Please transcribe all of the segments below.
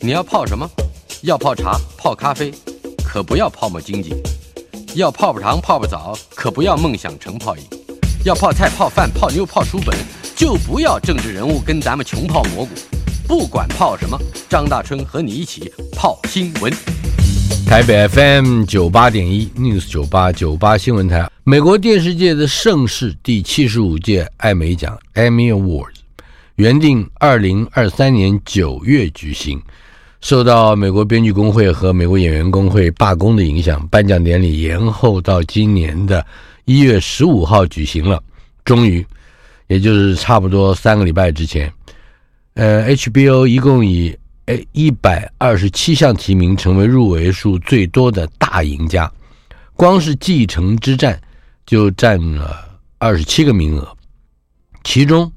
你要泡什么？要泡茶、泡咖啡，可不要泡沫经济；要泡泡糖、泡泡澡，可不要梦想成泡影；要泡菜、泡饭、泡妞、泡书本，就不要政治人物跟咱们穷泡蘑菇。不管泡什么，张大春和你一起泡新闻。台北 FM 九八点一 News 九八九八新闻台，美国电视界的盛事第七十五届艾美奖 Emmy Awards 原定二零二三年九月举行。受到美国编剧工会和美国演员工会罢工的影响，颁奖典礼延后到今年的一月十五号举行了。终于，也就是差不多三个礼拜之前，呃，HBO 一共以诶一百二十七项提名，成为入围数最多的大赢家。光是《继承之战》就占了二十七个名额，其中。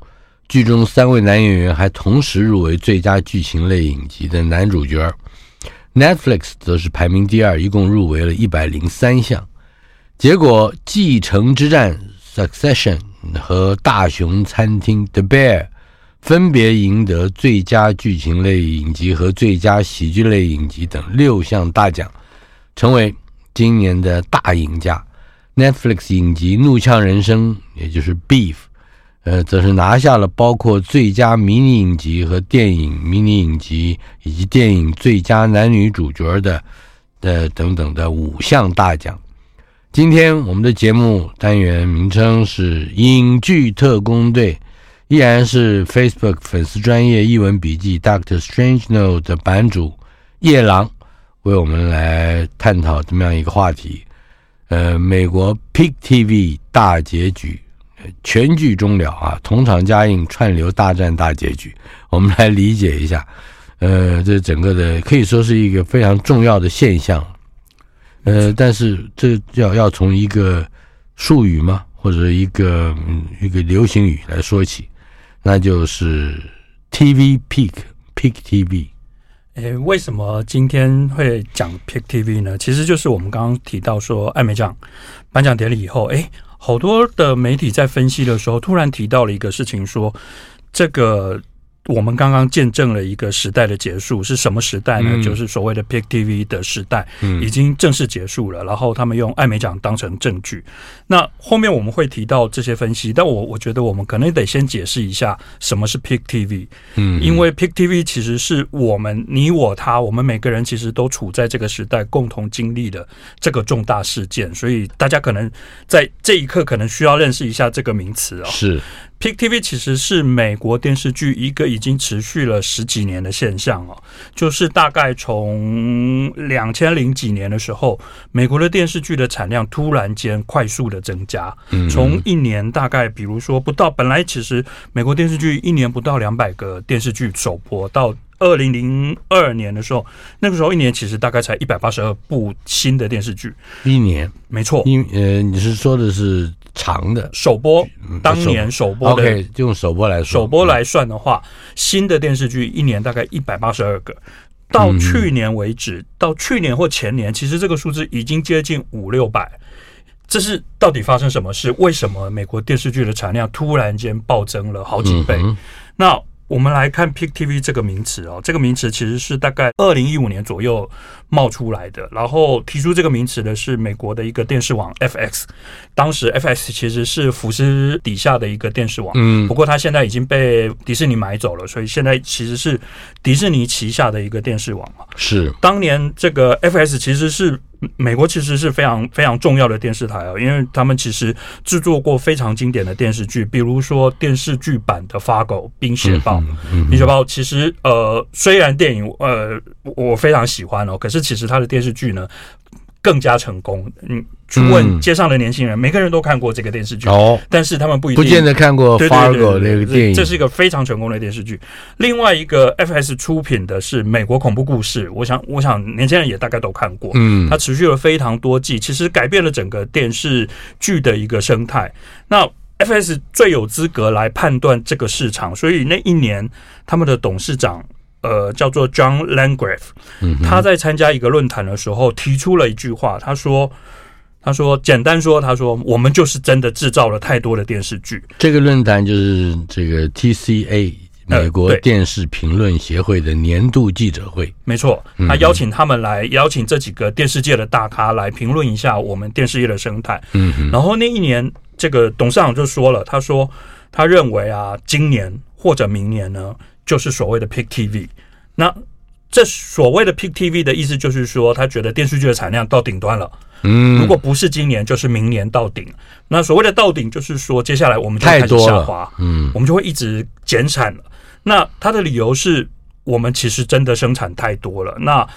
剧中三位男演员还同时入围最佳剧情类影集的男主角，Netflix 则是排名第二，一共入围了一百零三项。结果，《继承之战》（Succession） 和《大熊餐厅》（The Bear） 分别赢得最佳剧情类影集和最佳喜剧类影集等六项大奖，成为今年的大赢家。Netflix 影集《怒呛人生》，也就是 Beef。呃，则是拿下了包括最佳迷你影集和电影迷你影集以及电影最佳男女主角的的等等的五项大奖。今天我们的节目单元名称是“影剧特工队”，依然是 Facebook 粉丝专业译文笔记 Doctor Strange Note 的版主夜郎为我们来探讨这么样一个话题。呃，美国 Pick TV 大结局。全剧终了啊！同场加映串流大战大结局，我们来理解一下。呃，这整个的可以说是一个非常重要的现象。呃，但是这要要从一个术语吗？或者一个一个流行语来说起，那就是 TV Pick Pick TV。诶，为什么今天会讲 Pick TV 呢？其实就是我们刚刚提到说艾美奖颁奖典礼以后，诶。好多的媒体在分析的时候，突然提到了一个事情，说这个。我们刚刚见证了一个时代的结束，是什么时代呢？嗯、就是所谓的 Pick TV 的时代，已经正式结束了。嗯、然后他们用艾美奖当成证据。那后面我们会提到这些分析，但我我觉得我们可能得先解释一下什么是 Pick TV。嗯，因为 Pick TV 其实是我们你我他，我们每个人其实都处在这个时代，共同经历的这个重大事件，所以大家可能在这一刻可能需要认识一下这个名词哦。是。Pick TV 其实是美国电视剧一个已经持续了十几年的现象哦，就是大概从两千零几年的时候，美国的电视剧的产量突然间快速的增加，从一年大概比如说不到，本来其实美国电视剧一年不到两百个电视剧首播，到二零零二年的时候，那个时候一年其实大概才一百八十二部新的电视剧，一年没错，因呃你是说的是。长的首播，当年首播的，OK，就用首播来说，首播来算的话，新的电视剧一年大概一百八十二个，到去年为止，到去年或前年，其实这个数字已经接近五六百。这是到底发生什么事？为什么美国电视剧的产量突然间暴增了好几倍？那我们来看 Pick TV 这个名词哦，这个名词其实是大概二零一五年左右。冒出来的，然后提出这个名词的是美国的一个电视网 FX，当时 FX 其实是福斯底下的一个电视网，嗯，不过它现在已经被迪士尼买走了，所以现在其实是迪士尼旗下的一个电视网嘛。是，当年这个 FX 其实是美国其实是非常非常重要的电视台啊，因为他们其实制作过非常经典的电视剧，比如说电视剧版的《Fargo》冰雪暴，冰雪暴其实呃虽然电影呃我非常喜欢哦，可是。其实它的电视剧呢更加成功。嗯，去问街上的年轻人，嗯、每个人都看过这个电视剧哦，但是他们不一定不见得看过《Fargo》那个电影。这是一个非常成功的电视剧。另外一个 FS 出品的是《美国恐怖故事》，我想，我想年轻人也大概都看过。嗯，它持续了非常多季，其实改变了整个电视剧的一个生态。那 FS 最有资格来判断这个市场，所以那一年他们的董事长。呃，叫做 John Landgraf，他在参加一个论坛的时候提出了一句话，他说：“他说，简单说，他说，我们就是真的制造了太多的电视剧。”这个论坛就是这个 TCA 美国电视评论协会的年度记者会。没错，他邀请他们来，邀请这几个电视界的大咖来评论一下我们电视业的生态。嗯，然后那一年，这个董事长就说了，他说他认为啊，今年或者明年呢，就是所谓的 Pick TV。那这所谓的 Pick TV 的意思就是说，他觉得电视剧的产量到顶端了。嗯，如果不是今年，就是明年到顶。那所谓的到顶，就是说接下来我们就开始下滑，嗯，我们就会一直减产了。那他的理由是我们其实真的生产太多了。那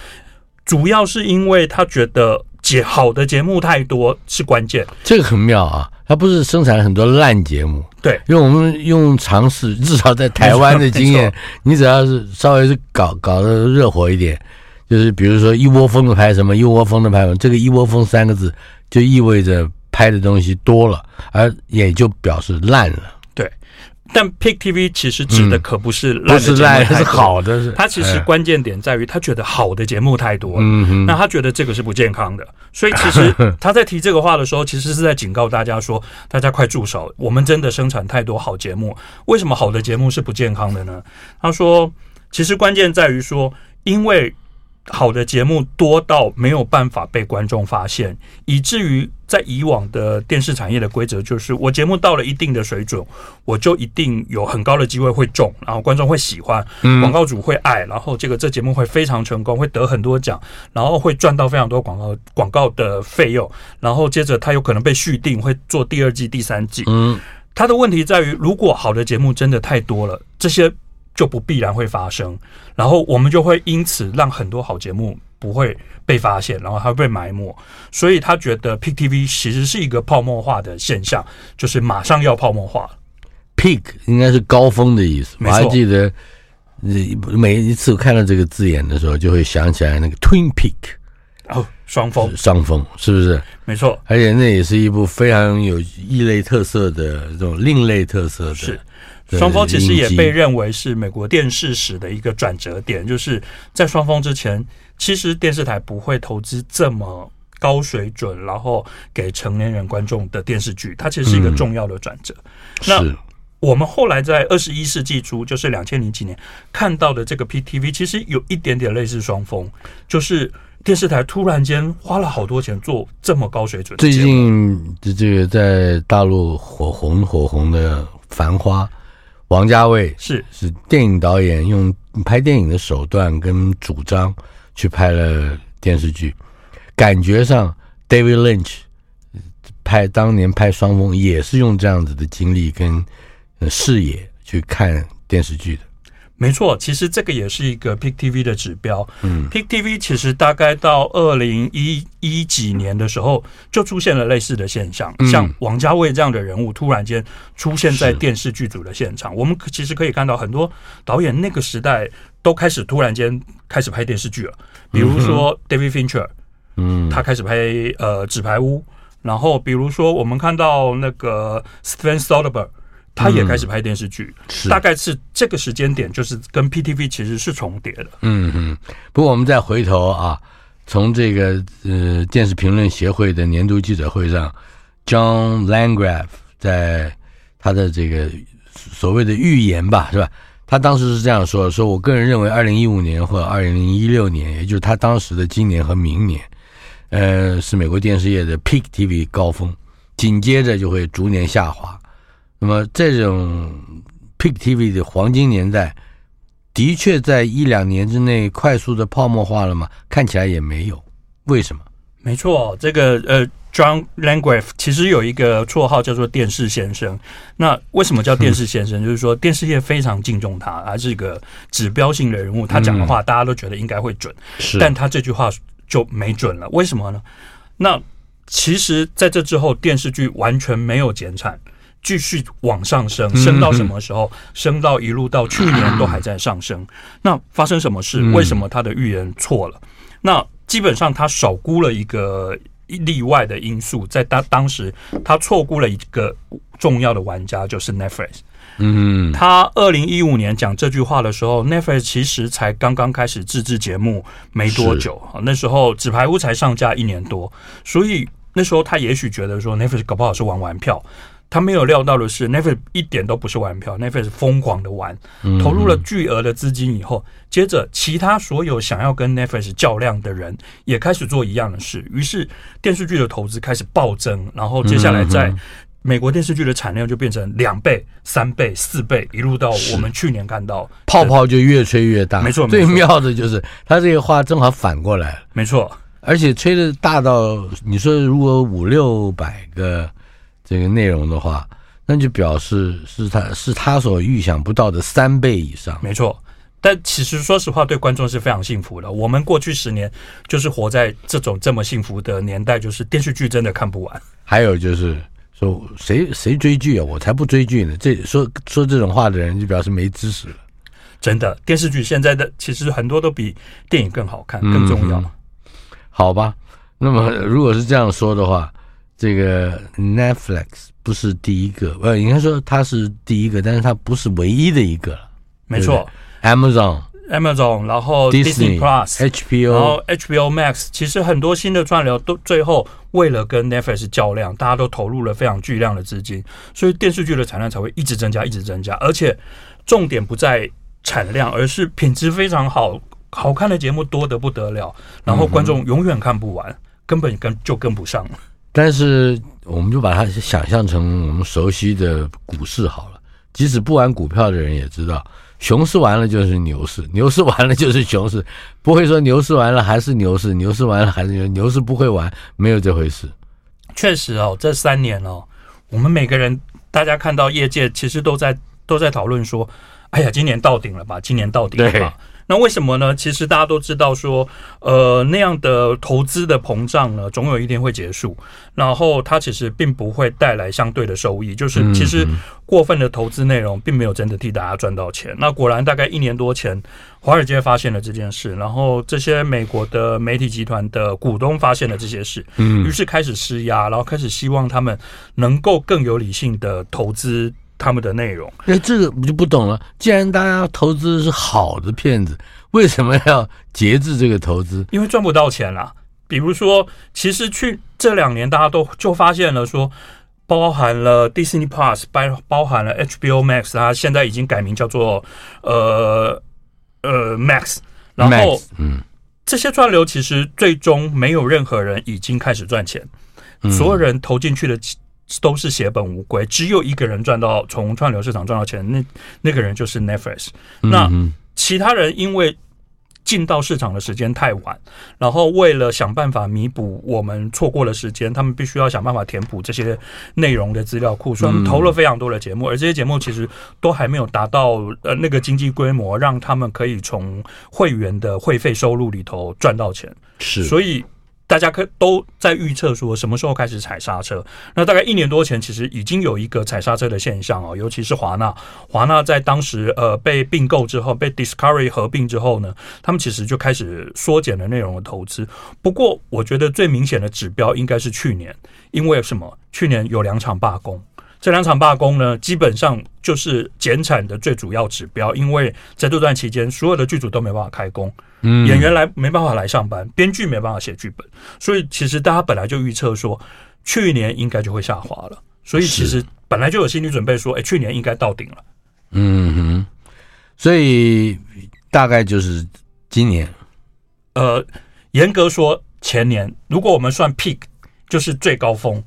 主要是因为他觉得节好的节目太多是关键。这个很妙啊，他不是生产了很多烂节目，对，因为我们用尝试，至少在台湾的经验，你只要是稍微是搞搞得热火一点。就是比如说一窝蜂的拍什么，一窝蜂的拍什么，这个“一窝蜂”三个字就意味着拍的东西多了，而也就表示烂了。对，但 Pick TV 其实指的可不是烂是烂，是好的。是他其实关键点在于他觉得好的节目太多了，嗯，那他觉得这个是不健康的。所以其实 他在提这个话的时候，其实是在警告大家说：大家快住手！我们真的生产太多好节目，为什么好的节目是不健康的呢？他说，其实关键在于说，因为。好的节目多到没有办法被观众发现，以至于在以往的电视产业的规则就是，我节目到了一定的水准，我就一定有很高的机会会中，然后观众会喜欢，广告主会爱，然后这个这节目会非常成功，会得很多奖，然后会赚到非常多广告广告的费用，然后接着他有可能被续订，会做第二季、第三季。嗯，他的问题在于，如果好的节目真的太多了，这些。就不必然会发生，然后我们就会因此让很多好节目不会被发现，然后它会被埋没。所以他觉得 Peak TV 其实是一个泡沫化的现象，就是马上要泡沫化。Peak 应该是高峰的意思。我还记得，每一次我看到这个字眼的时候，就会想起来那个 Twin Peak 哦，双峰，双峰是不是？没错，而且那也是一部非常有异类特色的这种另类特色的。是。双峰其实也被认为是美国电视史的一个转折点，就是在双峰之前，其实电视台不会投资这么高水准，然后给成年人观众的电视剧，它其实是一个重要的转折。那我们后来在二十一世纪初，就是两千零几年看到的这个 PTV，其实有一点点类似双峰，就是电视台突然间花了好多钱做这么高水准。最近这这个在大陆火红火红的《繁花》。王家卫是是电影导演，用拍电影的手段跟主张去拍了电视剧，感觉上 David Lynch 拍当年拍《双峰》也是用这样子的经历跟视野去看电视剧的。没错，其实这个也是一个 Pick TV 的指标。嗯，Pick TV 其实大概到二零一一几年的时候，就出现了类似的现象，嗯、像王家卫这样的人物突然间出现在电视剧组的现场。我们其实可以看到很多导演那个时代都开始突然间开始拍电视剧了，比如说 David Fincher，嗯，他开始拍呃《纸牌屋》，然后比如说我们看到那个 Steven Soderbergh。他也开始拍电视剧，嗯，大概是这个时间点，就是跟 PTV 其实是重叠的。嗯嗯。不过我们再回头啊，从这个呃电视评论协会的年度记者会上，John Landgraf 在他的这个所谓的预言吧，是吧？他当时是这样说的：说我个人认为，二零一五年或者二零一六年，也就是他当时的今年和明年，呃，是美国电视业的 Peak TV 高峰，紧接着就会逐年下滑。那么这种 Pick TV 的黄金年代，的确在一两年之内快速的泡沫化了吗？看起来也没有。为什么？没错，这个呃，John Landgraf 其实有一个绰号叫做“电视先生”。那为什么叫电视先生？嗯、就是说电视业非常敬重他，他是一个指标性的人物。他讲的话，大家都觉得应该会准，是、嗯。但他这句话就没准了。为什么呢？那其实在这之后，电视剧完全没有减产。继续往上升，升到什么时候？升到一路到去年都还在上升。那发生什么事？为什么他的预言错了？那基本上他少估了一个例外的因素，在当当时他错估了一个重要的玩家，就是 Netflix。嗯，他二零一五年讲这句话的时候，Netflix 其实才刚刚开始自制节目没多久，那时候《纸牌屋》才上架一年多，所以那时候他也许觉得说 Netflix 搞不好是玩玩票。他没有料到的是，Netflix 一点都不是玩票，Netflix 疯狂的玩，投入了巨额的资金以后，接着其他所有想要跟 Netflix 较量的人也开始做一样的事，于是电视剧的投资开始暴增，然后接下来在美国电视剧的产量就变成两倍、三倍、四倍，一路到我们去年看到泡泡就越吹越大。没错，最妙的就是他这个话正好反过来了。没错，而且吹的大到你说如果五六百个。这个内容的话，那就表示是他是他所预想不到的三倍以上。没错，但其实说实话，对观众是非常幸福的。我们过去十年就是活在这种这么幸福的年代，就是电视剧真的看不完。还有就是说，谁谁追剧啊？我才不追剧呢！这说说这种话的人，就表示没知识了。真的，电视剧现在的其实很多都比电影更好看、更重要。嗯、好吧，那么如果是这样说的话。这个 Netflix 不是第一个，呃，应该说它是第一个，但是它不是唯一的一个。没错，Amazon、Amazon，然后 Disney Plus、HBO，然后 HBO Max，其实很多新的串流都最后为了跟 Netflix 较量，大家都投入了非常巨量的资金，所以电视剧的产量才会一直增加，一直增加。而且重点不在产量，而是品质非常好，好看的节目多得不得了，然后观众永远看不完，嗯、根本跟就跟不上了。但是，我们就把它想象成我们熟悉的股市好了。即使不玩股票的人也知道，熊市完了就是牛市，牛市完了就是熊市，不会说牛市完了还是牛市，牛市完了还是牛，牛市不会完，没有这回事。确实哦，这三年哦，我们每个人，大家看到业界其实都在都在讨论说，哎呀，今年到顶了吧？今年到顶了吧？那为什么呢？其实大家都知道说，呃，那样的投资的膨胀呢，总有一天会结束。然后它其实并不会带来相对的收益，就是其实过分的投资内容并没有真的替大家赚到钱。那果然，大概一年多前，华尔街发现了这件事，然后这些美国的媒体集团的股东发现了这些事，嗯于是开始施压，然后开始希望他们能够更有理性的投资。他们的内容，那，这个我就不懂了。既然大家投资是好的片子，为什么要节制这个投资？因为赚不到钱了。比如说，其实去这两年，大家都就发现了说，包含了 Disney Plus，包包含了 HBO Max，它现在已经改名叫做呃呃 Max。然后，嗯，这些串流其实最终没有任何人已经开始赚钱，所有人投进去的。都是血本无归，只有一个人赚到从串流市场赚到钱，那那个人就是 Netflix。那其他人因为进到市场的时间太晚，然后为了想办法弥补我们错过的时间，他们必须要想办法填补这些内容的资料库，所以他们投了非常多的节目，而这些节目其实都还没有达到呃那个经济规模，让他们可以从会员的会费收入里头赚到钱。是，所以。大家可都在预测说什么时候开始踩刹车？那大概一年多前，其实已经有一个踩刹车的现象哦，尤其是华纳，华纳在当时呃被并购之后，被 Discovery 合并之后呢，他们其实就开始缩减了内容的投资。不过，我觉得最明显的指标应该是去年，因为什么？去年有两场罢工。这两场罢工呢，基本上就是减产的最主要指标，因为在这段期间，所有的剧组都没办法开工，嗯，演员来没办法来上班，编剧没办法写剧本，所以其实大家本来就预测说，去年应该就会下滑了，所以其实本来就有心理准备说，哎，去年应该到顶了，嗯哼，所以大概就是今年，呃，严格说前年，如果我们算 peak，就是最高峰。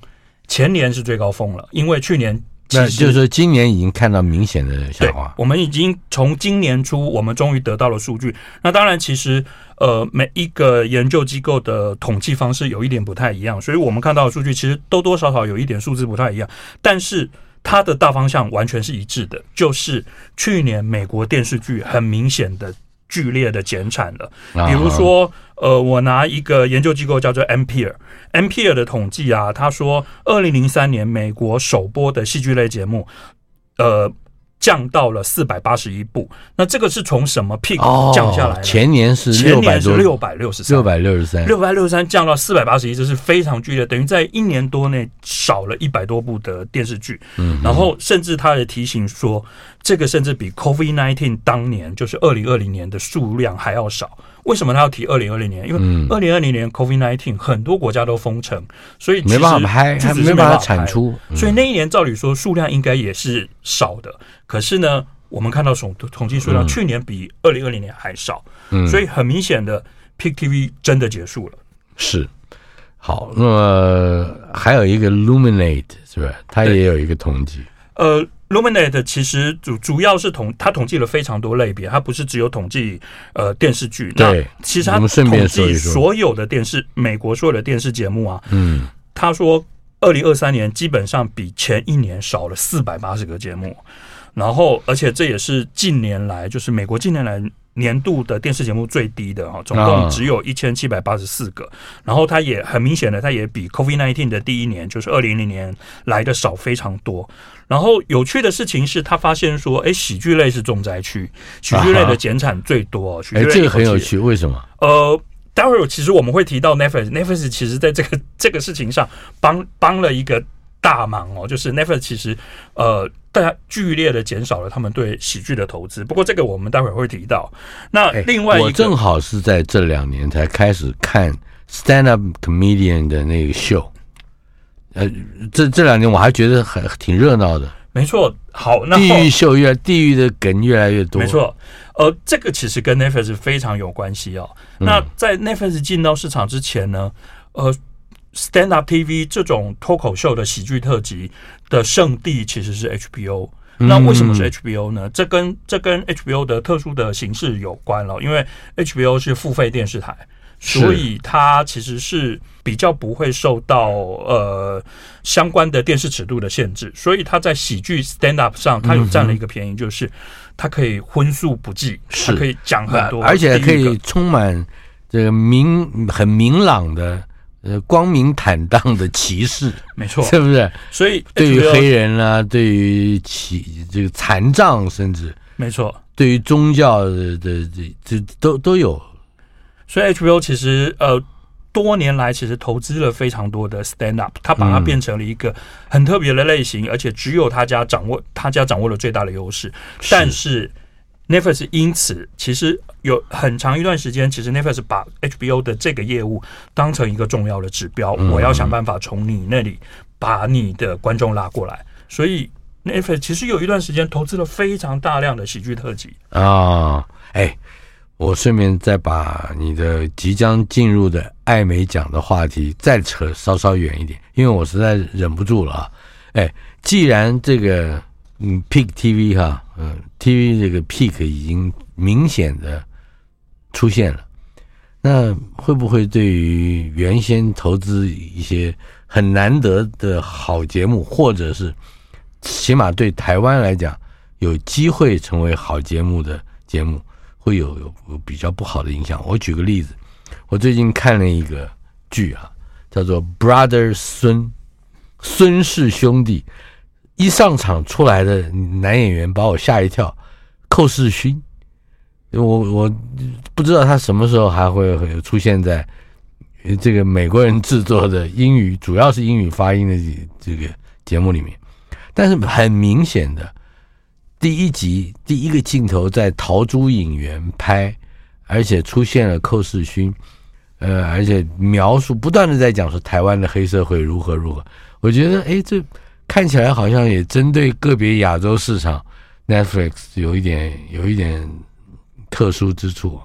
前年是最高峰了，因为去年那就是说今年已经看到明显的下滑。我们已经从今年初，我们终于得到了数据。那当然，其实呃，每一个研究机构的统计方式有一点不太一样，所以我们看到的数据其实多多少少有一点数字不太一样。但是它的大方向完全是一致的，就是去年美国电视剧很明显的。剧烈的减产了，比如说，呃，我拿一个研究机构叫做 Ampere，Ampere 的统计啊，他说，二零零三年美国首播的戏剧类节目，呃。降到了四百八十一部，那这个是从什么 peak 降下来的？前年是前年是六百六十三，六百六十三，六百六十三降到四百八十一，这是非常剧烈，等于在一年多内少了一百多部的电视剧。嗯，然后甚至他也提醒说，这个甚至比 COVID-19 当年就是二零二零年的数量还要少。为什么他要提二零二零年？因为二零二零年 COVID nineteen 很多国家都封城，所以没办法拍，是没办法产出。所以那一年照理说数量应该也是少的。可是呢，我们看到统统计数量，去年比二零二零年还少。所以很明显的，Pick TV 真的结束了。是。好，那么还有一个 Luminate 是不是？它也有一个统计。呃，Luminate 其实主主要是统，他统计了非常多类别，他不是只有统计呃电视剧。那，其实他统计所有的电视，美国所有的电视节目啊。嗯。他说，二零二三年基本上比前一年少了四百八十个节目，然后而且这也是近年来，就是美国近年来。年度的电视节目最低的哈，总共只有一千七百八十四个，然后它也很明显的，它也比 COVID-19 的第一年，就是二零零年来的少非常多。然后有趣的事情是他发现说，哎，喜剧类是重灾区，喜剧类的减产最多。哎，这个很有趣，为什么？呃，待会儿其实我们会提到 Netflix，Netflix 其实在这个这个事情上帮帮了一个。大忙哦，就是 Netflix 其实呃，大家剧烈的减少了他们对喜剧的投资。不过这个我们待会儿会提到。那另外一个，我正好是在这两年才开始看 stand up comedian 的那个秀。呃，这这两年我还觉得很挺热闹的。没错，好，那地狱秀越地狱的梗越来越多。没错，呃，这个其实跟 Netflix 非常有关系哦。那在 Netflix 进到市场之前呢，呃。Stand Up TV 这种脱口秀的喜剧特辑的圣地其实是 HBO。那为什么是 HBO 呢？这跟这跟 HBO 的特殊的形式有关了。因为 HBO 是付费电视台，所以它其实是比较不会受到呃相关的电视尺度的限制。所以它在喜剧 Stand Up 上，它有占了一个便宜，就是它可以荤素不忌，它可以讲很多，而且可以充满这个明很明朗的。呃，光明坦荡的歧视，没错，是不是？所以对于黑人啊，对于其这个残障，甚至没错，对于宗教的的这这都都有。所以 HBO 其实呃多年来其实投资了非常多的 stand up，他把它变成了一个很特别的类型，嗯、而且只有他家掌握，他家掌握了最大的优势，是但是。Netflix 因此其实有很长一段时间，其实 Netflix 把 HBO 的这个业务当成一个重要的指标。嗯、我要想办法从你那里把你的观众拉过来。所以 Netflix 其实有一段时间投资了非常大量的喜剧特辑啊。哎，我顺便再把你的即将进入的艾美奖的话题再扯稍稍远一点，因为我实在忍不住了啊。哎，既然这个。嗯，Pick TV 哈，嗯，TV 这个 Pick 已经明显的出现了，那会不会对于原先投资一些很难得的好节目，或者是起码对台湾来讲有机会成为好节目的节目，会有有比较不好的影响？我举个例子，我最近看了一个剧啊，叫做《Brother 孙》，孙氏兄弟。一上场出来的男演员把我吓一跳，寇世勋，我我不知道他什么时候还会出现在这个美国人制作的英语，主要是英语发音的这个节目里面。但是很明显的，第一集第一个镜头在陶朱影园拍，而且出现了寇世勋，呃，而且描述不断的在讲说台湾的黑社会如何如何，我觉得哎这。看起来好像也针对个别亚洲市场，Netflix 有一点有一点特殊之处。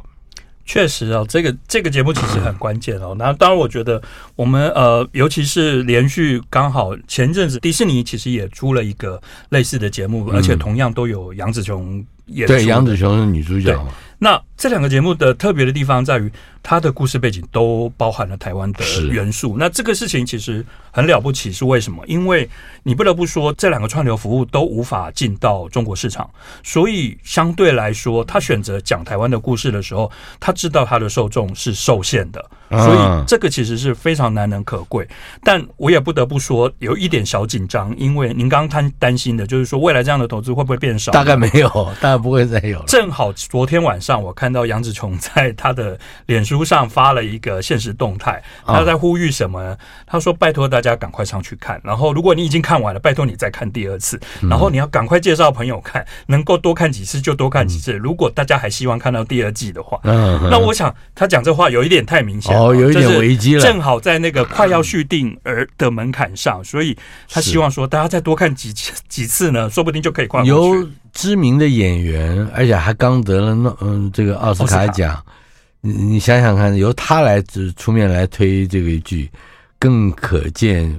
确实啊，这个这个节目其实很关键哦。那当然，我觉得我们呃，尤其是连续刚好前阵子迪士尼其实也出了一个类似的节目，而且同样都有杨紫琼演。对，杨紫琼是女主角。那这两个节目的特别的地方在于，它的故事背景都包含了台湾的元素。那这个事情其实很了不起，是为什么？因为你不得不说，这两个串流服务都无法进到中国市场，所以相对来说，他选择讲台湾的故事的时候，他知道他的受众是受限的，所以这个其实是非常难能可贵。但我也不得不说，有一点小紧张，因为您刚刚担担心的就是说，未来这样的投资会不会变少？大概没有，大概不会再有了。正好昨天晚上。上，我看到杨紫琼 在他的脸书上发了一个现实动态，他在呼吁什么呢？他说：“拜托大家赶快上去看，然后如果你已经看完了，拜托你再看第二次，然后你要赶快介绍朋友看，能够多看几次就多看几次。如果大家还希望看到第二季的话，那我想他讲这话有一点太明显哦，有一点危机了，正好在那个快要续订而的门槛上，所以他希望说大家再多看几几次呢，说不定就可以跨过去。”知名的演员，而且还刚得了那嗯这个奥斯卡奖，你你想想看，由他来出面来推这个剧，更可见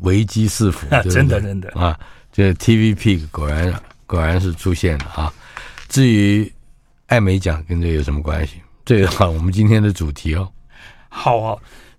危机四伏。对对真的真的啊，这 TVP 果然果然是出现了啊。至于艾美奖跟这有什么关系？这个 我们今天的主题哦。好啊，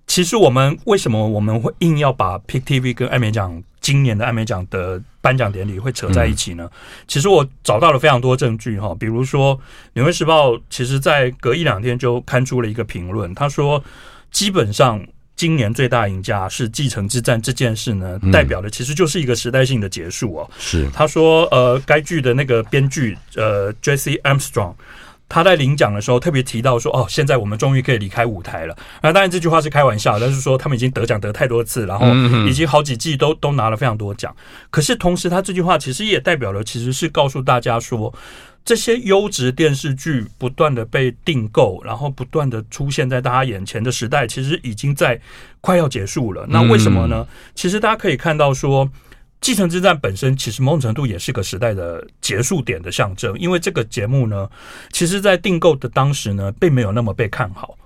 其实我们为什么我们会硬要把 Pick TV 跟艾美奖今年的艾美奖的颁奖典礼会扯在一起呢？其实我找到了非常多证据哈，比如说《纽约时报》其实在隔一两天就刊出了一个评论，他说基本上今年最大赢家是《继承之战》这件事呢，代表的其实就是一个时代性的结束哦。是他说呃，该剧的那个编剧呃 Jesse Armstrong。他在领奖的时候特别提到说：“哦，现在我们终于可以离开舞台了。”那当然这句话是开玩笑，但是说他们已经得奖得太多次，然后已经好几季都都拿了非常多奖。可是同时，他这句话其实也代表了，其实是告诉大家说，这些优质电视剧不断的被订购，然后不断的出现在大家眼前的时代，其实已经在快要结束了。那为什么呢？其实大家可以看到说。继承之战本身其实某种程度也是个时代的结束点的象征，因为这个节目呢，其实在订购的当时呢，并没有那么被看好。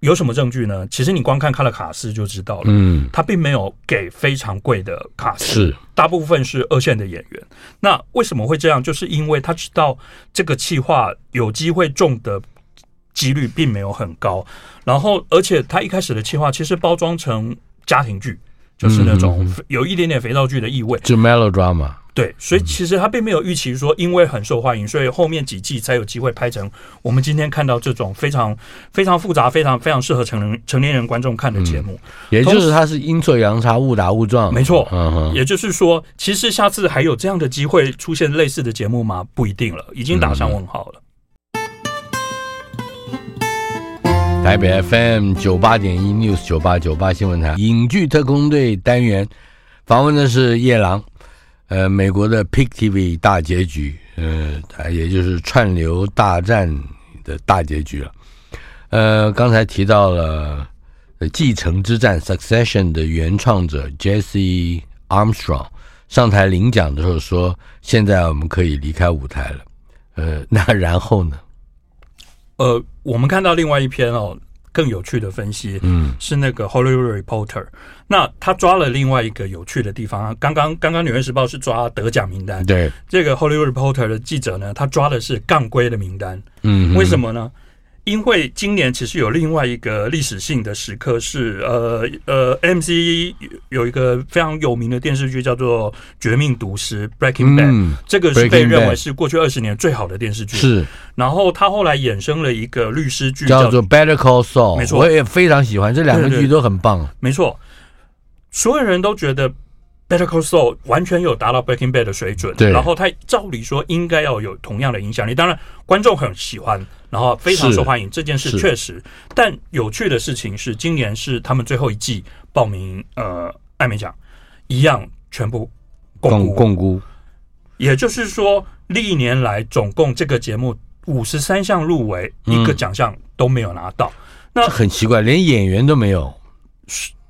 有什么证据呢？其实你光看他的卡司就知道了，嗯，他并没有给非常贵的卡司，是大部分是二线的演员。那为什么会这样？就是因为他知道这个企划有机会中的几率并没有很高，然后而且他一开始的企划其实包装成家庭剧。就是那种有一点点肥皂剧的意味，就 melodrama。对，所以其实他并没有预期说，因为很受欢迎，所以后面几季才有机会拍成我们今天看到这种非常非常复杂、非常非常适合成人成年人观众看的节目。也就是他是阴错阳差、误打误撞。没错，嗯哼。也就是说，其实下次还有这样的机会出现类似的节目吗？不一定了，已经打上问号了。台北 FM 九八点一 News 九八九八新闻台影剧特工队单元访问的是叶郎，呃，美国的 Pick TV 大结局，呃，也就是串流大战的大结局了。呃，刚才提到了《继承之战》Succession 的原创者 Jesse Armstrong 上台领奖的时候说：“现在我们可以离开舞台了。”呃，那然后呢？呃，我们看到另外一篇哦，更有趣的分析，嗯，是那个 Hollywood Reporter，那他抓了另外一个有趣的地方。刚刚刚刚《纽约时报》是抓得奖名单，对，这个 Hollywood Reporter 的记者呢，他抓的是杠规的名单，嗯，为什么呢？因为今年其实有另外一个历史性的时刻是，呃呃，MC 有一个非常有名的电视剧叫做《绝命毒师》（Breaking Bad），嗯，这个是被认为是过去二十年最好的电视剧。是，然后他后来衍生了一个律师剧叫做《Better Call Saul》，没错，我也非常喜欢这两个剧都很棒。没错，所有人都觉得。Better Call Saul 完全有达到 Breaking Bad 的水准，对，然后他照理说应该要有同样的影响力，当然观众很喜欢，然后非常受欢迎，这件事确实。但有趣的事情是，今年是他们最后一季报名呃艾美奖，一样全部摃龟，摃龟，也就是说历年来总共这个节目五十三项入围，一个奖项都没有拿到，那很奇怪，连演员都没有。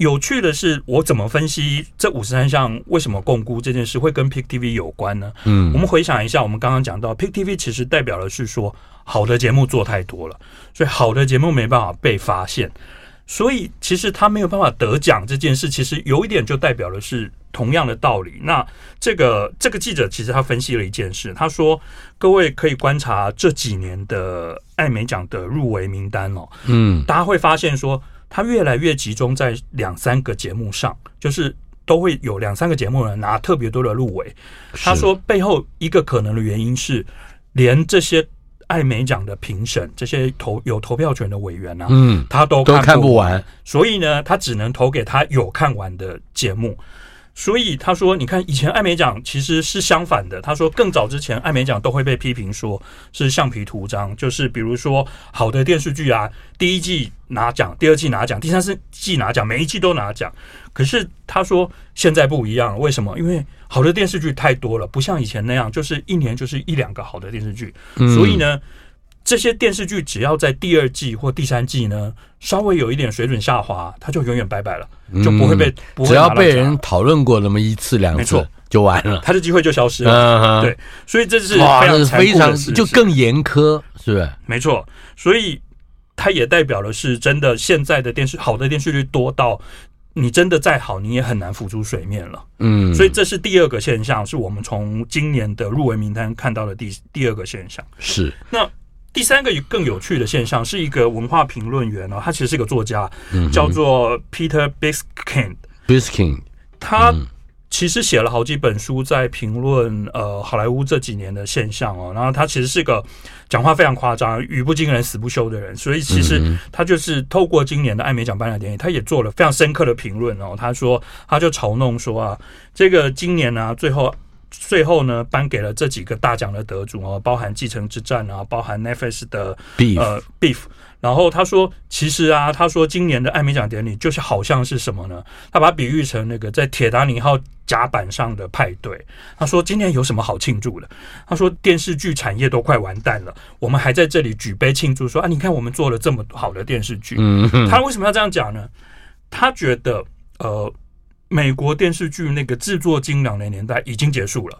有趣的是，我怎么分析这五十三项为什么共估这件事会跟 Pick TV 有关呢？嗯，我们回想一下，我们刚刚讲到 Pick TV 其实代表的是说，好的节目做太多了，所以好的节目没办法被发现，所以其实他没有办法得奖这件事，其实有一点就代表的是同样的道理。那这个这个记者其实他分析了一件事，他说各位可以观察这几年的艾美奖的入围名单哦，嗯，大家会发现说。他越来越集中在两三个节目上，就是都会有两三个节目呢拿特别多的入围。他说背后一个可能的原因是，连这些艾美奖的评审，这些投有投票权的委员啊，嗯，他都看不完，所以呢，他只能投给他有看完的节目。所以他说，你看以前艾美奖其实是相反的。他说更早之前，艾美奖都会被批评说是橡皮图章，就是比如说好的电视剧啊，第一季拿奖，第二季拿奖，第三季拿奖，每一季都拿奖。可是他说现在不一样，为什么？因为好的电视剧太多了，不像以前那样，就是一年就是一两个好的电视剧。所以呢。这些电视剧只要在第二季或第三季呢，稍微有一点水准下滑，它就永远拜拜了，就不会被。不会只要被人讨论过那么一次两次，就完了，它的机会就消失了。对，所以这是哇，这是非常就更严苛，是不是？没错，所以它也代表的是真的，现在的电视好的电视剧多到你真的再好，你也很难浮出水面了。嗯，所以这是第二个现象，是我们从今年的入围名单看到的第第二个现象。是那。第三个更有趣的现象是一个文化评论员哦，他其实是一个作家，叫做 Peter Biskind。Biskind，他其实写了好几本书，在评论呃好莱坞这几年的现象哦。然后他其实是个讲话非常夸张、语不惊人死不休的人，所以其实他就是透过今年的艾美奖颁奖典礼，他也做了非常深刻的评论哦。他说，他就嘲弄说啊，这个今年呢、啊，最后。最后呢，颁给了这几个大奖的得主哦，包含《继承之战》啊，包含 Netflix 的 Beef 呃 Beef。然后他说，其实啊，他说今年的艾美奖典礼就是好像是什么呢？他把它比喻成那个在铁达尼号甲板上的派对。他说今年有什么好庆祝的？他说电视剧产业都快完蛋了，我们还在这里举杯庆祝说，说啊，你看我们做了这么好的电视剧。嗯，他为什么要这样讲呢？他觉得呃。美国电视剧那个制作精良的年代已经结束了。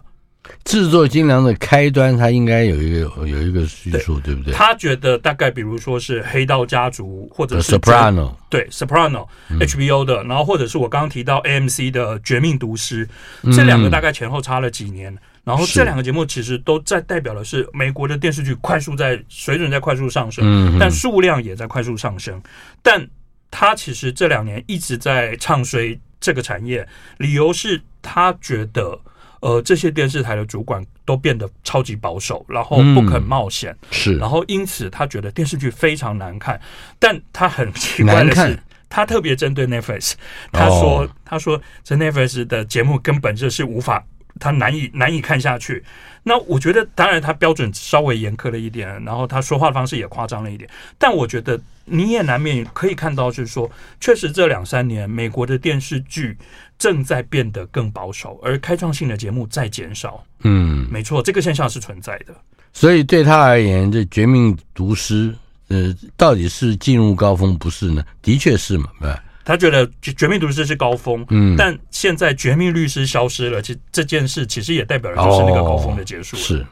制作精良的开端，它应该有一个有一个叙述，对不对？他觉得大概比如说是《黑道家族》或者是 Soprano，对 Soprano，HBO 的，然后或者是我刚刚提到 AMC 的《绝命毒师》，这两个大概前后差了几年。然后这两个节目其实都在代表的是美国的电视剧快速在水准在快速上升，但数量也在快速上升。但他其实这两年一直在唱衰。这个产业，理由是他觉得，呃，这些电视台的主管都变得超级保守，然后不肯冒险，是，然后因此他觉得电视剧非常难看。但他很奇怪的是，他特别针对 Netflix，他说，他说这 Netflix 的节目根本就是无法。他难以难以看下去，那我觉得当然他标准稍微严苛了一点，然后他说话方式也夸张了一点，但我觉得你也难免可以看到，就是说，确实这两三年美国的电视剧正在变得更保守，而开创性的节目在减少。嗯，没错，这个现象是存在的。所以对他而言，这《绝命毒师》呃，到底是进入高峰不是呢？的确是嘛，对吧？他觉得《绝命毒师》是高峰，嗯，但现在《绝命律师》消失了，其这件事其实也代表了就是那个高峰的结束。是，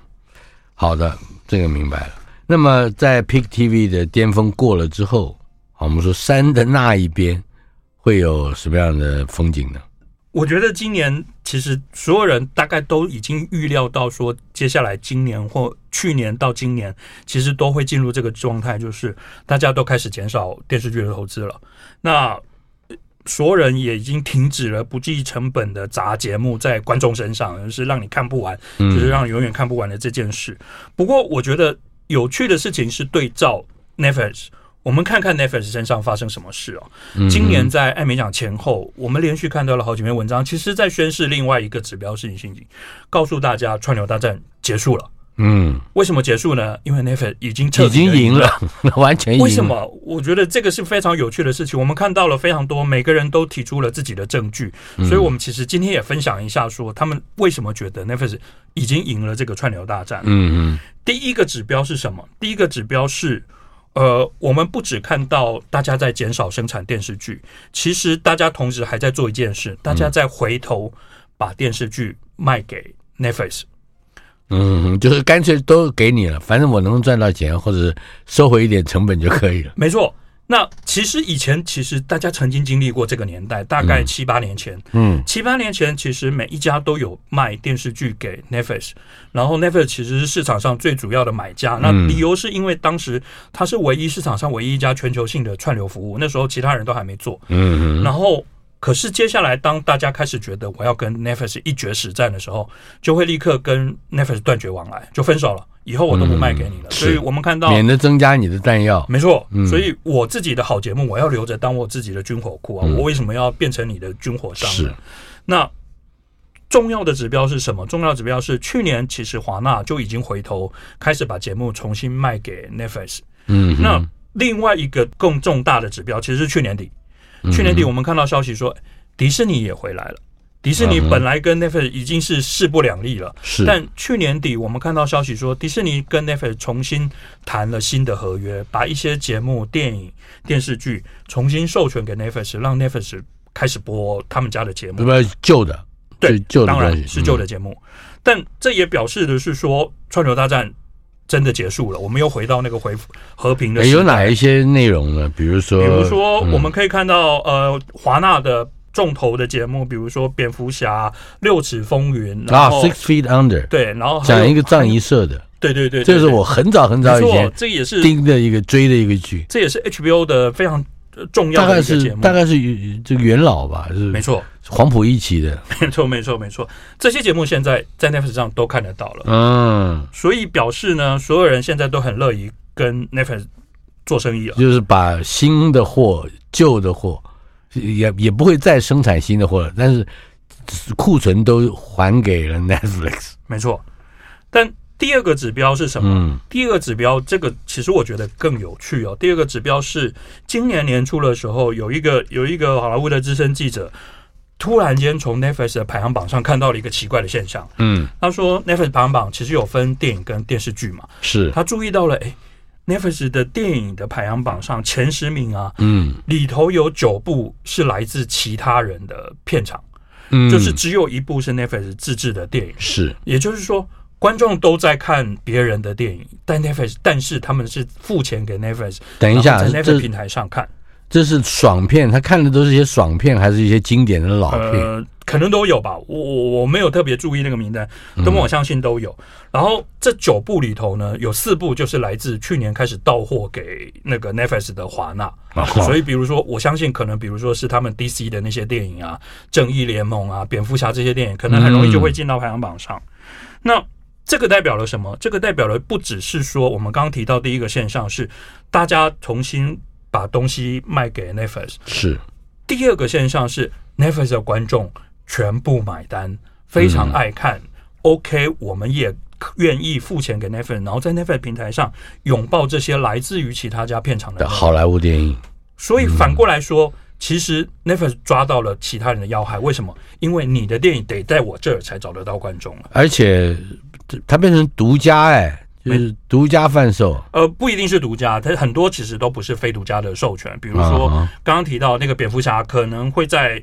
好的，这个明白了。那么在 Pick TV 的巅峰过了之后，好，我们说山的那一边会有什么样的风景呢？我觉得今年其实所有人大概都已经预料到，说接下来今年或去年到今年，其实都会进入这个状态，就是大家都开始减少电视剧的投资了。那所有人也已经停止了不计成本的砸节目在观众身上，就是让你看不完，就是让你永远看不完的这件事。不过，我觉得有趣的事情是对照 Netflix，我们看看 Netflix 身上发生什么事哦。今年在艾美奖前后，我们连续看到了好几篇文章，其实在宣示另外一个指标事情，告诉大家串流大战结束了。嗯，为什么结束呢？因为 Netflix 已经彻底赢了，完全赢了。为什么？我觉得这个是非常有趣的事情。我们看到了非常多，每个人都提出了自己的证据，所以我们其实今天也分享一下，说他们为什么觉得 Netflix 已经赢了这个串流大战。嗯嗯。第一个指标是什么？第一个指标是，呃，我们不只看到大家在减少生产电视剧，其实大家同时还在做一件事，大家在回头把电视剧卖给 Netflix。嗯，就是干脆都给你了，反正我能赚到钱，或者收回一点成本就可以了。没错，那其实以前其实大家曾经经历过这个年代，大概七八年前，嗯，七八年前其实每一家都有卖电视剧给 Netflix，然后 Netflix 其实是市场上最主要的买家。那理由是因为当时它是唯一市场上唯一一家全球性的串流服务，那时候其他人都还没做，嗯，然后。可是接下来，当大家开始觉得我要跟 Netflix 一决死战的时候，就会立刻跟 Netflix 断绝往来，就分手了。以后我都不卖给你了。所以我们看到，免得增加你的弹药。没错，所以我自己的好节目，我要留着当我自己的军火库啊！我为什么要变成你的军火商？是。那重要的指标是什么？重要指标是去年其实华纳就已经回头开始把节目重新卖给 Netflix。嗯，那另外一个更重大的指标其实是去年底，去年底我们看到消息说迪士尼也回来了。迪士尼本来跟 Netflix 已经是势不两立了，是。但去年底我们看到消息说，迪士尼跟 Netflix 重新谈了新的合约，把一些节目、电影、电视剧重新授权给 Netflix，让 Netflix 开始播他们家的节目。不是旧的，对，旧的当然是旧的节目。但这也表示的是说，串流大战真的结束了，我们又回到那个回和平的。有哪一些内容呢？比如说，比如说我们可以看到，呃，华纳的。重头的节目，比如说《蝙蝠侠》《六尺风云》啊，《Six Feet Under》对，然后讲一个藏一社的，对对对，这是我很早很早以前，这也是盯的一个追的一个剧，这也是 HBO 的非常重要的一个节目，大概是这个元老吧，是？没错，黄埔一期的，没错没错没错，这些节目现在在 Netflix 上都看得到了，嗯，所以表示呢，所有人现在都很乐意跟 Netflix 做生意了，就是把新的货、旧的货。也也不会再生产新的货了，但是库存都还给了 Netflix。没错，但第二个指标是什么？嗯，第二个指标，这个其实我觉得更有趣哦。第二个指标是今年年初的时候，有一个有一个好莱坞的资深记者，突然间从 Netflix 的排行榜上看到了一个奇怪的现象。嗯，他说 Netflix 排行榜其实有分电影跟电视剧嘛，是。他注意到了，哎。Netflix 的电影的排行榜上前十名啊，嗯，里头有九部是来自其他人的片场，嗯，就是只有一部是 Netflix 自制的电影，是，也就是说，观众都在看别人的电影，但 Netflix，但是他们是付钱给 Netflix，等一下，在 Netflix 平台上看。这是爽片，他看的都是一些爽片，还是一些经典的老片？呃，可能都有吧。我我我没有特别注意那个名单，但我相信都有。嗯、然后这九部里头呢，有四部就是来自去年开始到货给那个 Netflix 的华纳，哦、所以比如说，我相信可能比如说是他们 DC 的那些电影啊，《正义联盟》啊，《蝙蝠侠》这些电影，可能很容易就会进到排行榜上。嗯、那这个代表了什么？这个代表了不只是说我们刚刚提到第一个现象是大家重新。把东西卖给 Netflix 是第二个现象是 Netflix 的观众全部买单，非常爱看。嗯、OK，我们也愿意付钱给 Netflix，然后在 Netflix 平台上拥抱这些来自于其他家片场的好莱坞电影。所以反过来说，嗯、其实 Netflix 抓到了其他人的要害。为什么？因为你的电影得在我这儿才找得到观众了，而且它变成独家哎。就是独家贩售，呃，不一定是独家，它很多其实都不是非独家的授权。比如说刚刚提到那个蝙蝠侠，可能会在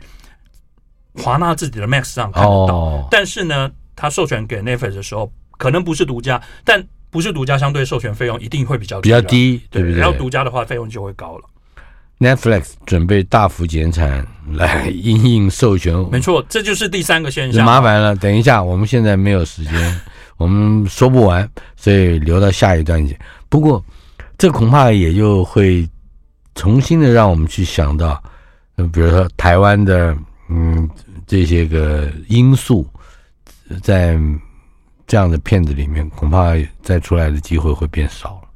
华纳自己的 Max 上看得到，哦、但是呢，他授权给 Netflix 的时候，可能不是独家，但不是独家，相对授权费用一定会比较比较低，对不对？然后独家的话，费用就会高了。Netflix 准备大幅减产来因应授权，没错，这就是第三个现象。麻烦了，等一下，我们现在没有时间。我们说不完，所以留到下一段讲。不过，这恐怕也就会重新的让我们去想到，比如说台湾的，嗯，这些个因素，在这样的片子里面，恐怕再出来的机会会变少了。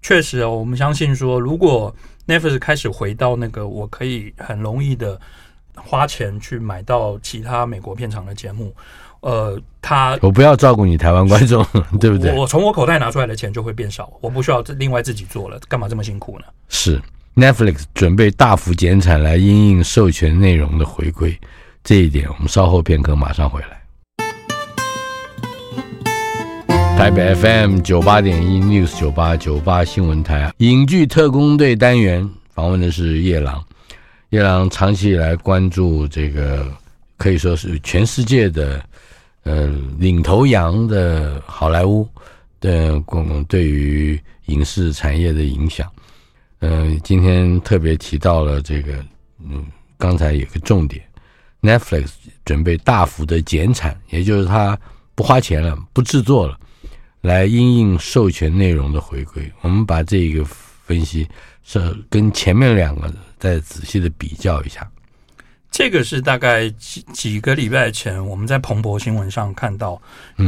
确实，我们相信说，如果 Netflix 开始回到那个我可以很容易的花钱去买到其他美国片场的节目。呃，他我不要照顾你台湾观众，对不对？我从我口袋拿出来的钱就会变少，我不需要另外自己做了，干嘛这么辛苦呢？是 Netflix 准备大幅减产来因应授权内容的回归，这一点我们稍后片刻马上回来。台北 FM 九八点一 News 九八九八新闻台啊，影剧特工队单元访问的是夜郎，夜郎长期以来关注这个可以说是全世界的。呃，领头羊的好莱坞的共对于影视产业的影响，呃，今天特别提到了这个，嗯，刚才有个重点，Netflix 准备大幅的减产，也就是它不花钱了，不制作了，来因应授权内容的回归。我们把这个分析是跟前面两个再仔细的比较一下。这个是大概几几个礼拜前，我们在彭博新闻上看到，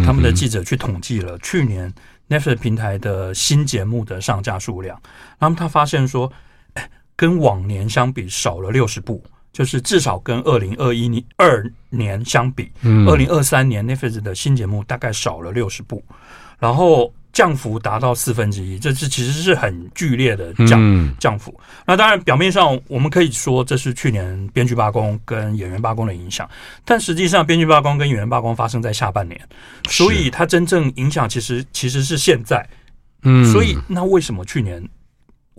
他们的记者去统计了去年 Netflix 平台的新节目的上架数量，然后他发现说，跟往年相比少了六十部，就是至少跟二零二一年二年相比，二零二三年 Netflix 的新节目大概少了六十部，然后降幅达到四分之一，这是其实是很剧烈的降降幅。那当然，表面上我们可以说这是去年编剧罢工跟演员罢工的影响，但实际上编剧罢工跟演员罢工发生在下半年，所以它真正影响其实其实是现在。嗯，所以那为什么去年？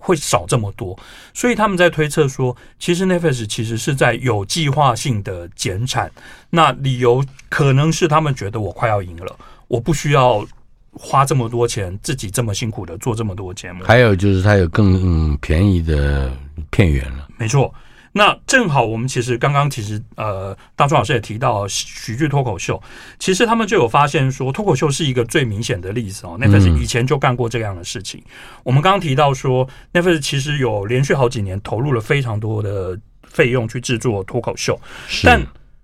会少这么多，所以他们在推测说，其实 Netflix 其实是在有计划性的减产。那理由可能是他们觉得我快要赢了，我不需要花这么多钱，自己这么辛苦的做这么多节目。还有就是它有更、嗯、便宜的片源了，没错。那正好，我们其实刚刚其实呃，大壮老师也提到喜剧脱口秀，其实他们就有发现说，脱口秀是一个最明显的例子哦。Netflix 以前就干过这样的事情。嗯、我们刚刚提到说，Netflix 其实有连续好几年投入了非常多的费用去制作脱口秀，但。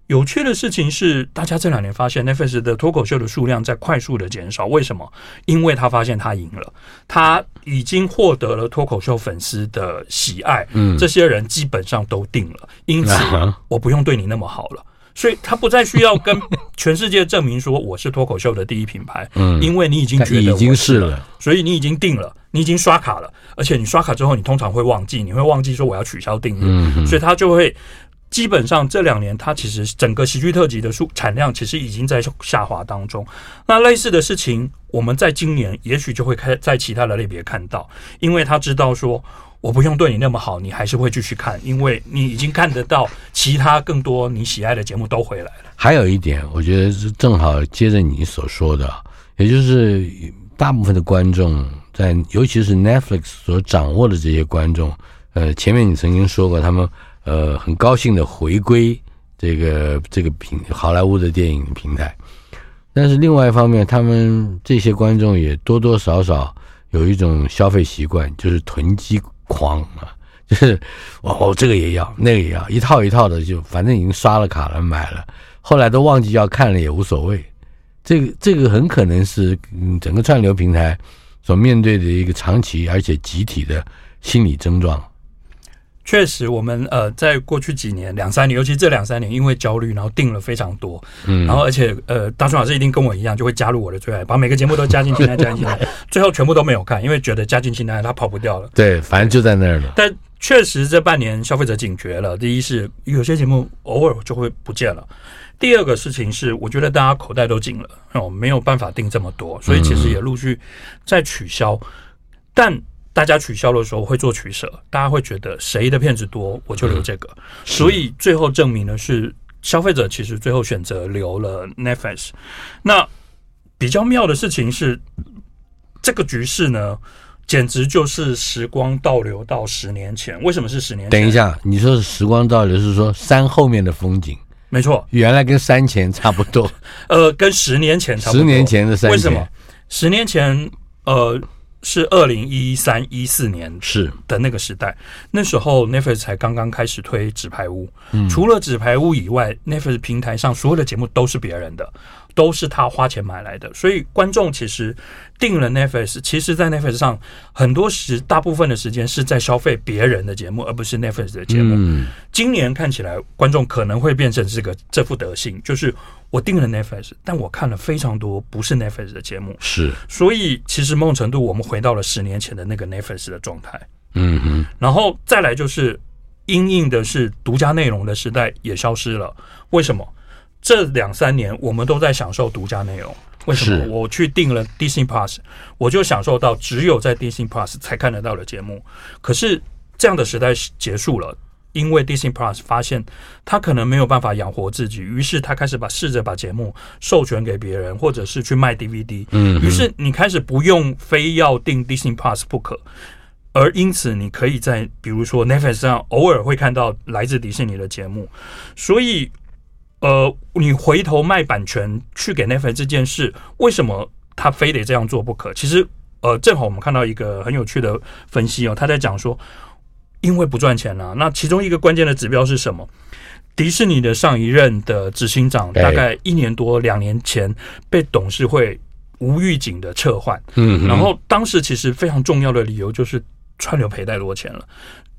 有趣的事情是，大家这两年发现 Netflix 的脱口秀的数量在快速的减少。为什么？因为他发现他赢了，他已经获得了脱口秀粉丝的喜爱。嗯，这些人基本上都定了，因此我不用对你那么好了。所以他不再需要跟全世界证明说我是脱口秀的第一品牌。嗯，因为你已经觉得已经是了，所以你已经定了，你已经刷卡了，而且你刷卡之后，你通常会忘记，你会忘记说我要取消订阅。嗯，所以他就会。基本上这两年，它其实整个喜剧特辑的数产量其实已经在下滑当中。那类似的事情，我们在今年也许就会开在其他的类别看到，因为他知道说，我不用对你那么好，你还是会继续看，因为你已经看得到其他更多你喜爱的节目都回来了。还有一点，我觉得是正好接着你所说的，也就是大部分的观众在，尤其是 Netflix 所掌握的这些观众，呃，前面你曾经说过他们。呃，很高兴的回归这个这个平好莱坞的电影平台，但是另外一方面，他们这些观众也多多少少有一种消费习惯，就是囤积狂啊，就是哦，这个也要，那个也要，一套一套的就反正已经刷了卡了买了，后来都忘记要看了也无所谓。这个这个很可能是嗯整个串流平台所面对的一个长期而且集体的心理症状。确实，我们呃，在过去几年两三年，尤其这两三年，因为焦虑，然后定了非常多，嗯，然后而且呃，大春老师一定跟我一样，就会加入我的最爱，把每个节目都加进清单，加进清单，最后全部都没有看，因为觉得加进清单他跑不掉了。对，反正就在那儿了。但确实这半年消费者警觉了，第一是有些节目偶尔就会不见了，第二个事情是我觉得大家口袋都紧了，哦，没有办法订这么多，所以其实也陆续在取消，嗯、但。大家取消的时候会做取舍，大家会觉得谁的片子多，我就留这个。所以最后证明的是，消费者其实最后选择留了 Netflix。那比较妙的事情是，这个局势呢，简直就是时光倒流到十年前。为什么是十年前？等一下，你说是时光倒流，是说山后面的风景？没错，原来跟山前差不多。呃，跟十年前差不多。十年前的山前，为什么？十年前，呃。是二零一三一四年是。的那个时代，那时候 Netflix 才刚刚开始推纸牌屋，嗯，除了纸牌屋以外，Netflix 平台上所有的节目都是别人的，都是他花钱买来的，所以观众其实订了 Netflix，其实，在 Netflix 上很多时大部分的时间是在消费别人的节目，而不是 Netflix 的节目。嗯，今年看起来，观众可能会变成这个这副德性，就是。我订了 Netflix，但我看了非常多不是 Netflix 的节目，是，所以其实某种程度我们回到了十年前的那个 Netflix 的状态，嗯嗯，然后再来就是因应的是独家内容的时代也消失了。为什么？这两三年我们都在享受独家内容，为什么？我去订了 Disney Plus，我就享受到只有在 Disney Plus 才看得到的节目。可是这样的时代结束了。因为 Disney Plus 发现他可能没有办法养活自己，于是他开始把试着把节目授权给别人，或者是去卖 DVD。嗯，于是你开始不用非要订 Disney Plus 不可，而因此你可以在比如说 Netflix 上偶尔会看到来自迪士尼的节目。所以，呃，你回头卖版权去给 Netflix 这件事，为什么他非得这样做不可？其实，呃，正好我们看到一个很有趣的分析哦，他在讲说。因为不赚钱了，那其中一个关键的指标是什么？迪士尼的上一任的执行长大概一年多两年前被董事会无预警的撤换，嗯，然后当时其实非常重要的理由就是串流赔太多钱了。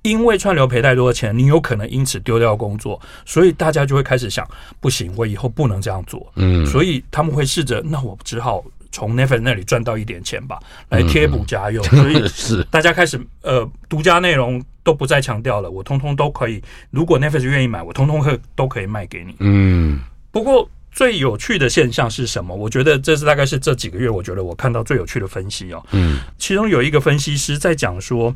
因为串流赔太多的钱，你有可能因此丢掉工作，所以大家就会开始想：不行，我以后不能这样做。嗯，所以他们会试着，那我只好从 Netflix 那里赚到一点钱吧，来贴补家用。嗯、所以 是大家开始呃，独家内容都不再强调了，我通通都可以。如果 Netflix 愿意买，我通通可都可以卖给你。嗯，不过最有趣的现象是什么？我觉得这是大概是这几个月，我觉得我看到最有趣的分析哦。嗯，其中有一个分析师在讲说。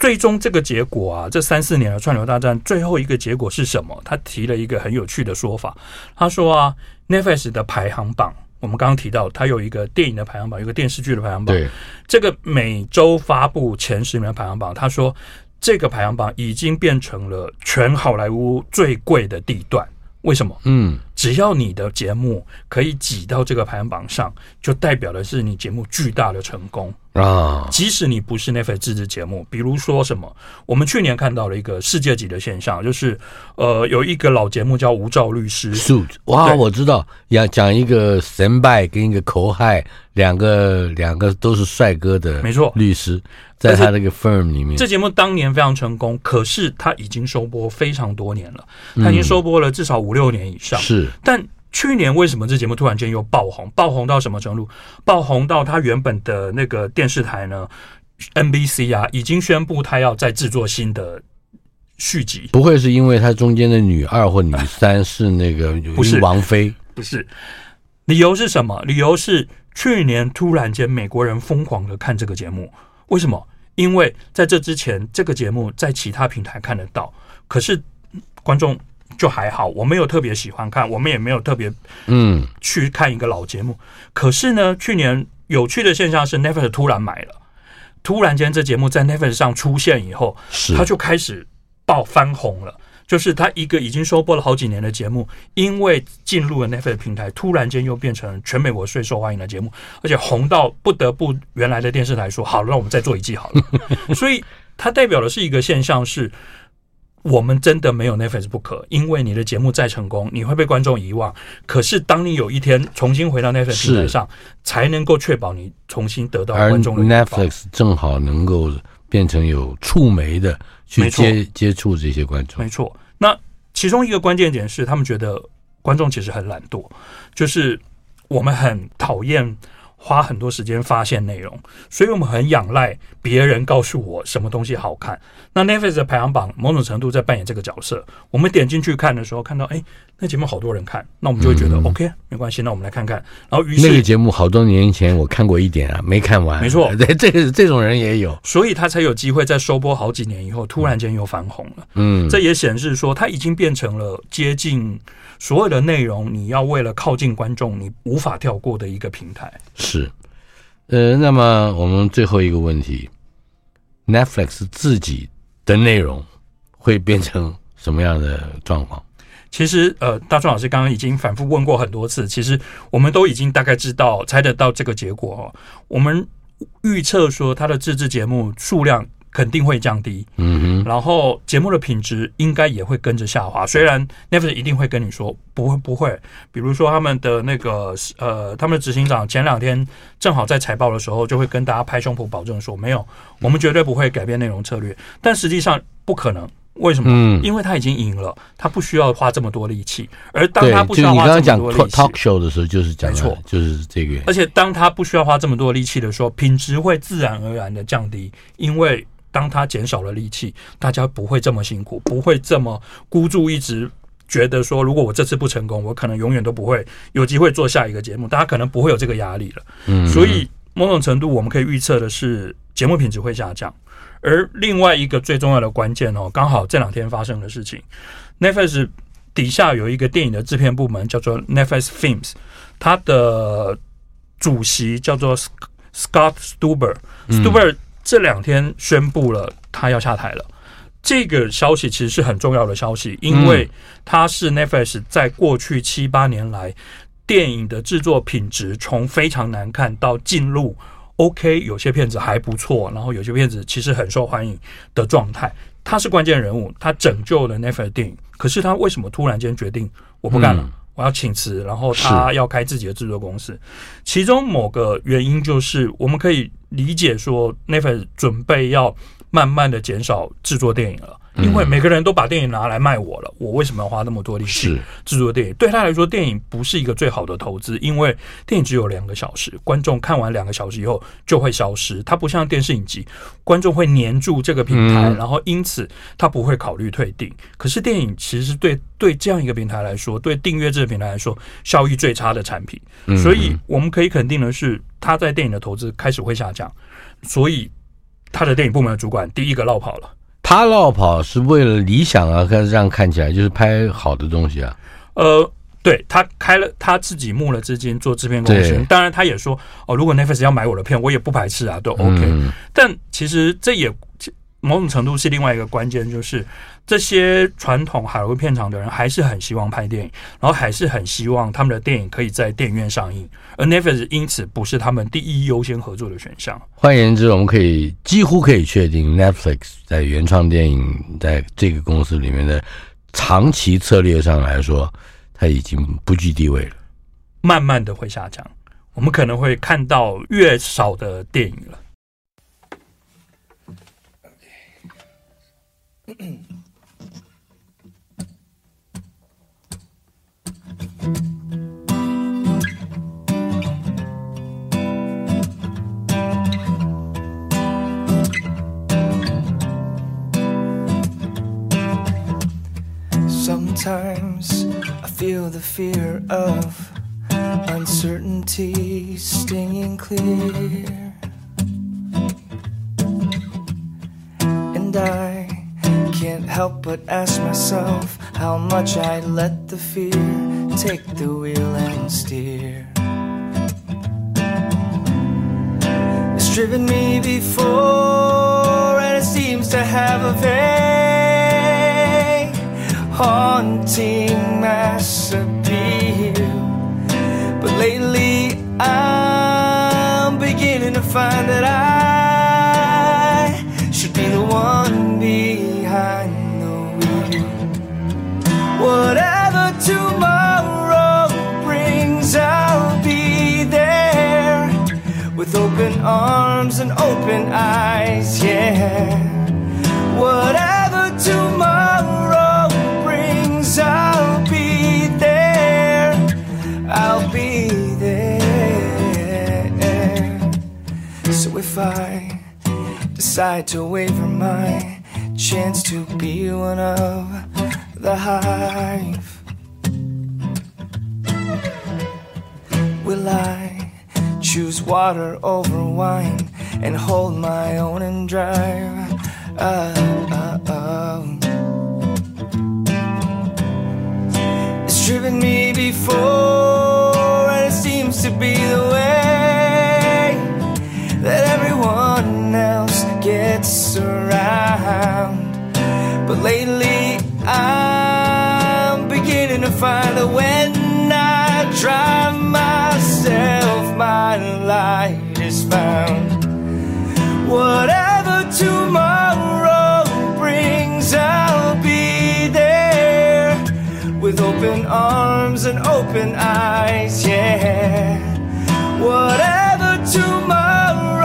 最终这个结果啊，这三四年的串流大战，最后一个结果是什么？他提了一个很有趣的说法。他说啊，Netflix 的排行榜，我们刚刚提到，它有一个电影的排行榜，有一个电视剧的排行榜。对，这个每周发布前十名的排行榜，他说这个排行榜已经变成了全好莱坞最贵的地段。为什么？嗯，只要你的节目可以挤到这个排行榜上，就代表的是你节目巨大的成功。啊，即使你不是 Netflix 自制节目，比如说什么，我们去年看到了一个世界级的现象，就是呃，有一个老节目叫《无照律师》，Suit，哇，我知道，要讲一个神拜跟一个口嗨，两个两个都是帅哥的，没错，律师在他那个 firm 里面。这节目当年非常成功，可是他已经收播非常多年了，他已经收播了至少五六年以上，是，但。去年为什么这节目突然间又爆红？爆红到什么程度？爆红到他原本的那个电视台呢？NBC 啊，已经宣布他要再制作新的续集。不会是因为他中间的女二或女三是那个不是王菲？不是。理由是什么？理由是去年突然间美国人疯狂的看这个节目。为什么？因为在这之前，这个节目在其他平台看得到，可是观众。就还好，我没有特别喜欢看，我们也没有特别嗯去看一个老节目。嗯、可是呢，去年有趣的现象是，Netflix 突然买了，突然间这节目在 Netflix 上出现以后，是它就开始爆翻红了。就是它一个已经收播了好几年的节目，因为进入了 Netflix 平台，突然间又变成全美国最受欢迎的节目，而且红到不得不原来的电视台说好了，那我们再做一季好了。所以它代表的是一个现象是。我们真的没有 Netflix 不可，因为你的节目再成功，你会被观众遗忘。可是当你有一天重新回到 Netflix 平台上，才能够确保你重新得到观众的。而 Netflix 正好能够变成有触媒的去接接触这些观众。没错，那其中一个关键点是，他们觉得观众其实很懒惰，就是我们很讨厌。花很多时间发现内容，所以我们很仰赖别人告诉我什么东西好看。那 Netflix 的排行榜某种程度在扮演这个角色。我们点进去看的时候，看到哎，那节目好多人看，那我们就会觉得、嗯、OK，没关系，那我们来看看。然后于是那个节目好多年前我看过一点啊，没看完。没错，对，这个这种人也有，所以他才有机会在收播好几年以后，突然间又翻红了。嗯，这也显示说他已经变成了接近。所有的内容，你要为了靠近观众，你无法跳过的一个平台。是，呃，那么我们最后一个问题，Netflix 自己的内容会变成什么样的状况？其实，呃，大壮老师刚刚已经反复问过很多次，其实我们都已经大概知道、猜得到这个结果哦。我们预测说，它的自制节目数量。肯定会降低，嗯哼，然后节目的品质应该也会跟着下滑。虽然 Netflix 一定会跟你说不会不会，比如说他们的那个呃，他们的执行长前两天正好在财报的时候就会跟大家拍胸脯保证说没有，我们绝对不会改变内容策略。但实际上不可能，为什么？嗯，因为他已经赢了，他不需要花这么多力气。而当他不需要花这么多力气，talk show 的时候就是讲错，就是这个。而且当他不需要花这么多力气的时候，品质会自然而然的降低，因为。当他减少了力气，大家不会这么辛苦，不会这么孤注一掷，觉得说如果我这次不成功，我可能永远都不会有机会做下一个节目。大家可能不会有这个压力了。嗯，所以某种程度我们可以预测的是，节目品质会下降。而另外一个最重要的关键哦，刚好这两天发生的事情，Netflix 底下有一个电影的制片部门叫做 Netflix Films，它的主席叫做 Scott Stuber，Stuber。Stuber 这两天宣布了他要下台了，这个消息其实是很重要的消息，因为他是 Netflix 在过去七八年来电影的制作品质从非常难看到进入 OK，有些片子还不错，然后有些片子其实很受欢迎的状态。他是关键人物，他拯救了 Netflix 电影，可是他为什么突然间决定我不干了？我要请辞，然后他要开自己的制作公司。其中某个原因就是，我们可以理解说，Netflix 准备要慢慢的减少制作电影了。因为每个人都把电影拿来卖我了，我为什么要花那么多力气制作电影？对他来说，电影不是一个最好的投资，因为电影只有两个小时，观众看完两个小时以后就会消失。它不像电视影集，观众会黏住这个平台，然后因此他不会考虑退订。可是电影其实是对对这样一个平台来说，对订阅这个平台来说，效益最差的产品。所以我们可以肯定的是，他在电影的投资开始会下降，所以他的电影部门的主管第一个落跑了。他落跑是为了理想啊，看这样看起来就是拍好的东西啊。呃，对，他开了他自己募了资金做制片公司，当然他也说哦，如果 Netflix 要买我的片，我也不排斥啊，都 OK。嗯。但其实这也。某种程度是另外一个关键，就是这些传统好莱坞片场的人还是很希望拍电影，然后还是很希望他们的电影可以在电影院上映，而 Netflix 因此不是他们第一优先合作的选项。换言之，我们可以几乎可以确定，Netflix 在原创电影在这个公司里面的长期策略上来说，它已经不具地位了，慢慢的会下降，我们可能会看到越少的电影了。Sometimes I feel the fear of uncertainty stinging clear, and I can't help but ask myself how much I let the fear take the wheel and steer. It's driven me before, and it seems to have a vague, haunting mass appeal. But lately, I'm beginning to find that I tomorrow brings, I'll be there with open arms and open eyes, yeah. Whatever tomorrow brings, I'll be there. I'll be there. So if I decide to waver my chance to be one of the hive, I choose water over wine and hold my own and drive? Uh, uh, uh. It's driven me before, and it seems to be the way that everyone else gets around. But lately, I'm beginning to find that when I drive myself, my light is found. Whatever tomorrow brings, I'll be there with open arms and open eyes, yeah. Whatever tomorrow